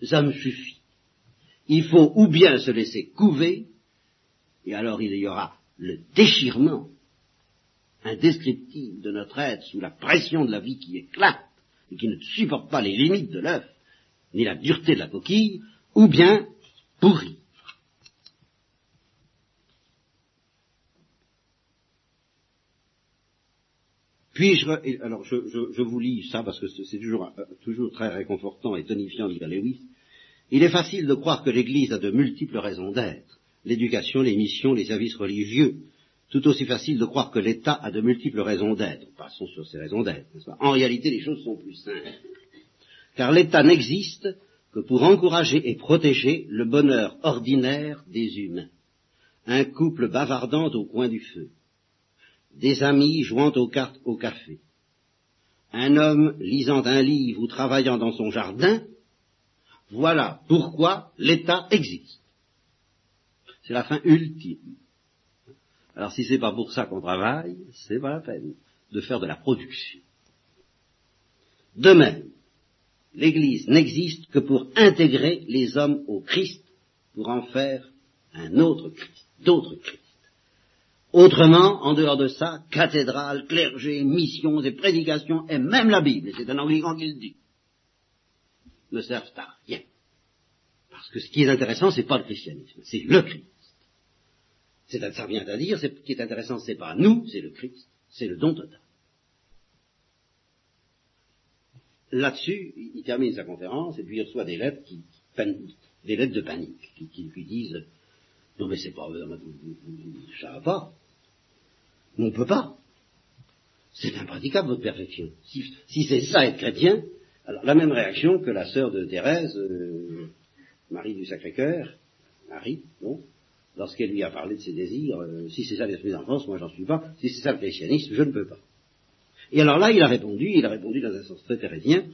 Ça me suffit. Il faut ou bien se laisser couver, et alors il y aura le déchirement indescriptible de notre être sous la pression de la vie qui éclate et qui ne supporte pas les limites de l'œuf, ni la dureté de la coquille, ou bien pourri. Puis-je, alors je, vous lis ça parce que c'est toujours, euh, toujours très réconfortant et tonifiant Lewis. Il est facile de croire que l'Église a de multiples raisons d'être. L'éducation, les missions, les services religieux, tout aussi facile de croire que l'État a de multiples raisons d'être. Passons sur ces raisons d'être. En réalité, les choses sont plus simples. Car l'État n'existe que pour encourager et protéger le bonheur ordinaire des humains. Un couple bavardant au coin du feu. Des amis jouant aux cartes au café. Un homme lisant un livre ou travaillant dans son jardin. Voilà pourquoi l'État existe. C'est la fin ultime. Alors si c'est pas pour ça qu'on travaille, c'est pas la peine de faire de la production. De même, l'Église n'existe que pour intégrer les hommes au Christ, pour en faire un autre Christ, d'autres Christ. Autrement, en dehors de ça, cathédrale, clergé, missions et prédications, et même la Bible, c'est un anglican qui le dit, ne servent à rien. Parce que ce qui est intéressant, c'est pas le christianisme, c'est le Christ. Ça revient à dire, ce qui est intéressant, c'est pas nous, c'est le Christ, c'est le don total. Là-dessus, il termine sa conférence et puis il reçoit des lettres qui, des lettres de panique qui, lui disent non mais c'est pas ça va pas. On peut pas. C'est impraticable votre perfection. Si, c'est ça être chrétien, alors la même réaction que la sœur de Thérèse, euh, Marie du Sacré-Cœur, Marie, non Lorsqu'elle lui a parlé de ses désirs, euh, si c'est ça l'esprit d'enfance, moi j'en suis pas, si c'est ça le christianisme, je ne peux pas. Et alors là, il a répondu, il a répondu dans un sens très thérésien,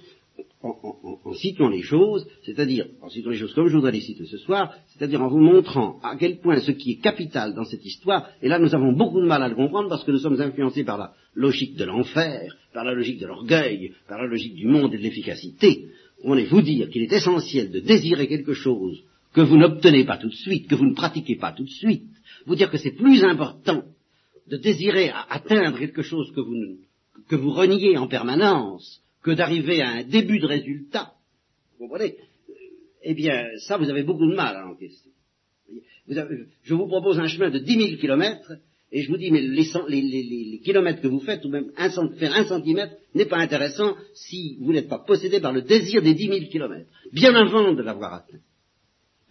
en, citant les choses, c'est-à-dire, en citant les choses comme je voudrais les citer ce soir, c'est-à-dire en vous montrant à quel point ce qui est capital dans cette histoire, et là nous avons beaucoup de mal à le comprendre parce que nous sommes influencés par la logique de l'enfer, par la logique de l'orgueil, par la logique du monde et de l'efficacité. On est vous dire qu'il est essentiel de désirer quelque chose que vous n'obtenez pas tout de suite, que vous ne pratiquez pas tout de suite, vous dire que c'est plus important de désirer atteindre quelque chose que vous, que vous reniez en permanence, que d'arriver à un début de résultat, vous comprenez? Eh bien, ça, vous avez beaucoup de mal à encaisser. je vous propose un chemin de 10 000 kilomètres, et je vous dis, mais les, kilomètres que vous faites, ou même faire un centimètre, n'est pas intéressant si vous n'êtes pas possédé par le désir des 10 000 kilomètres, bien avant de l'avoir atteint.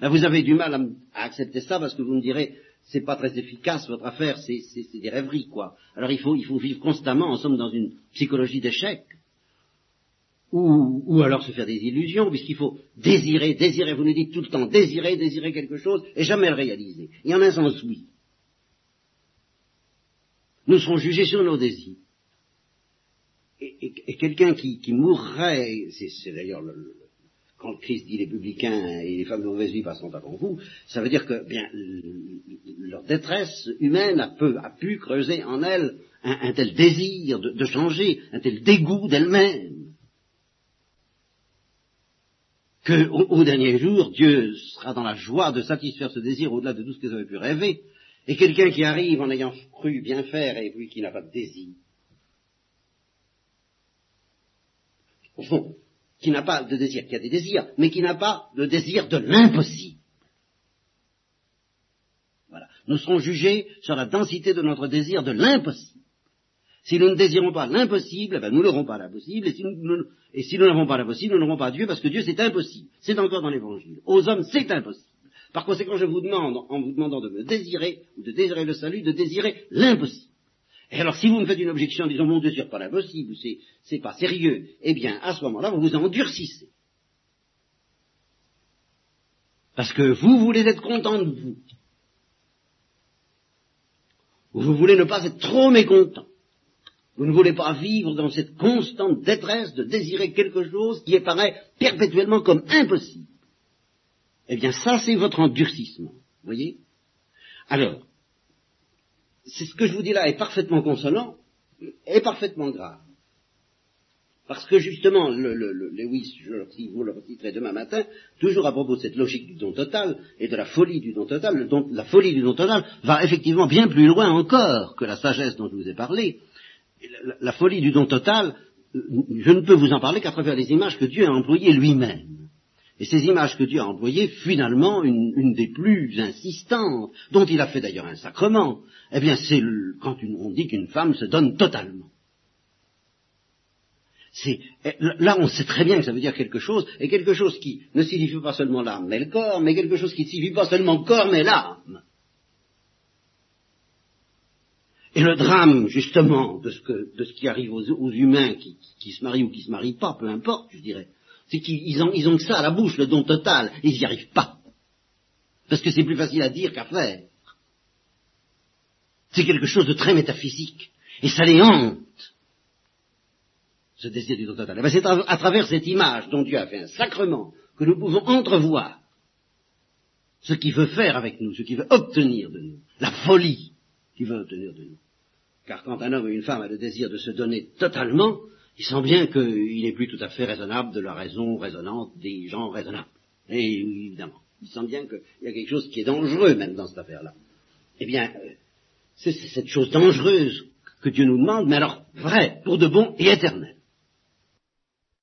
Là, vous avez du mal à, accepter ça parce que vous me direz, c'est pas très efficace votre affaire, c'est des rêveries, quoi. Alors il faut, il faut vivre constamment, en somme, dans une psychologie d'échec ou, alors se faire des illusions, puisqu'il faut désirer, désirer, vous nous dites tout le temps, désirer, désirer quelque chose, et jamais le réaliser. Il y en a un sens oui. Nous serons jugés sur nos désirs. Et, quelqu'un qui, mourrait, c'est d'ailleurs quand le Christ dit les publicains et les femmes de mauvaise vie passeront avant vous, ça veut dire que bien leur détresse humaine a, pu creuser en elle un, tel désir de changer, un tel dégoût d'elle-même. Qu'au dernier jour, Dieu sera dans la joie de satisfaire ce désir au-delà de tout ce qu'ils avaient pu rêver, et quelqu'un qui arrive en ayant cru bien faire et puis qui n'a pas de désir, au fond, qui n'a pas de désir, qui a des désirs, mais qui n'a pas de désir de l'impossible. Voilà. Nous serons jugés sur la densité de notre désir de l'impossible. Si nous ne désirons pas l'impossible, eh ben nous n'aurons pas l'impossible, et si nous, n'avons pas l'impossible, nous n'aurons pas Dieu, parce que Dieu c'est impossible. C'est encore dans l'évangile. Aux hommes c'est impossible. Par conséquent, je vous demande, en vous demandant de me désirer, ou de désirer le salut, de désirer l'impossible. Et alors, si vous me faites une objection en disant, mon désir pas l'impossible, c'est, c'est pas sérieux, eh bien, à ce moment-là, vous vous endurcissez. Parce que vous voulez être content de vous. Vous voulez ne pas être trop mécontent. Vous ne voulez pas vivre dans cette constante détresse de désirer quelque chose qui apparaît perpétuellement comme impossible. Eh bien, ça, c'est votre endurcissement. Voyez? Alors, c'est ce que je vous dis là est parfaitement consolant et parfaitement grave. Parce que justement, le, le, le Lewis, je vous le demain matin, toujours à propos de cette logique du don total et de la folie du don total, le la folie du don total va effectivement bien plus loin encore que la sagesse dont je vous ai parlé, la, folie du don total, euh, je ne peux vous en parler qu'à travers les images que Dieu a employées lui-même. Et ces images que Dieu a employées, finalement, une, des plus insistantes, dont il a fait d'ailleurs un sacrement, eh bien, c'est quand on dit qu'une femme se donne totalement. Eh, là, on sait très bien que ça veut dire quelque chose, et quelque chose qui ne signifie pas seulement l'âme mais le corps, mais quelque chose qui ne signifie pas seulement le corps mais l'âme. Et le drame, justement, de ce, qui arrive aux, humains qui, se marient ou qui se marient pas, peu importe, je dirais, c'est qu'ils ont, que ça à la bouche, le don total, ils n'y arrivent pas. Parce que c'est plus facile à dire qu'à faire. C'est quelque chose de très métaphysique. Et ça les hante, ce désir du don total. Ben, c'est à, travers cette image dont Dieu a fait un sacrement que nous pouvons entrevoir ce qu'il veut faire avec nous, ce qu'il veut obtenir de nous, la folie qu'il veut obtenir de nous. Car quand un homme ou une femme a le désir de se donner totalement, il sent bien qu'il n'est plus tout à fait raisonnable de la raison raisonnante des gens raisonnables. Et évidemment, il sent bien qu'il y a quelque chose qui est dangereux même dans cette affaire-là. Eh bien, euh, c'est cette chose dangereuse que Dieu nous demande, mais alors vrai, pour de bon et éternel.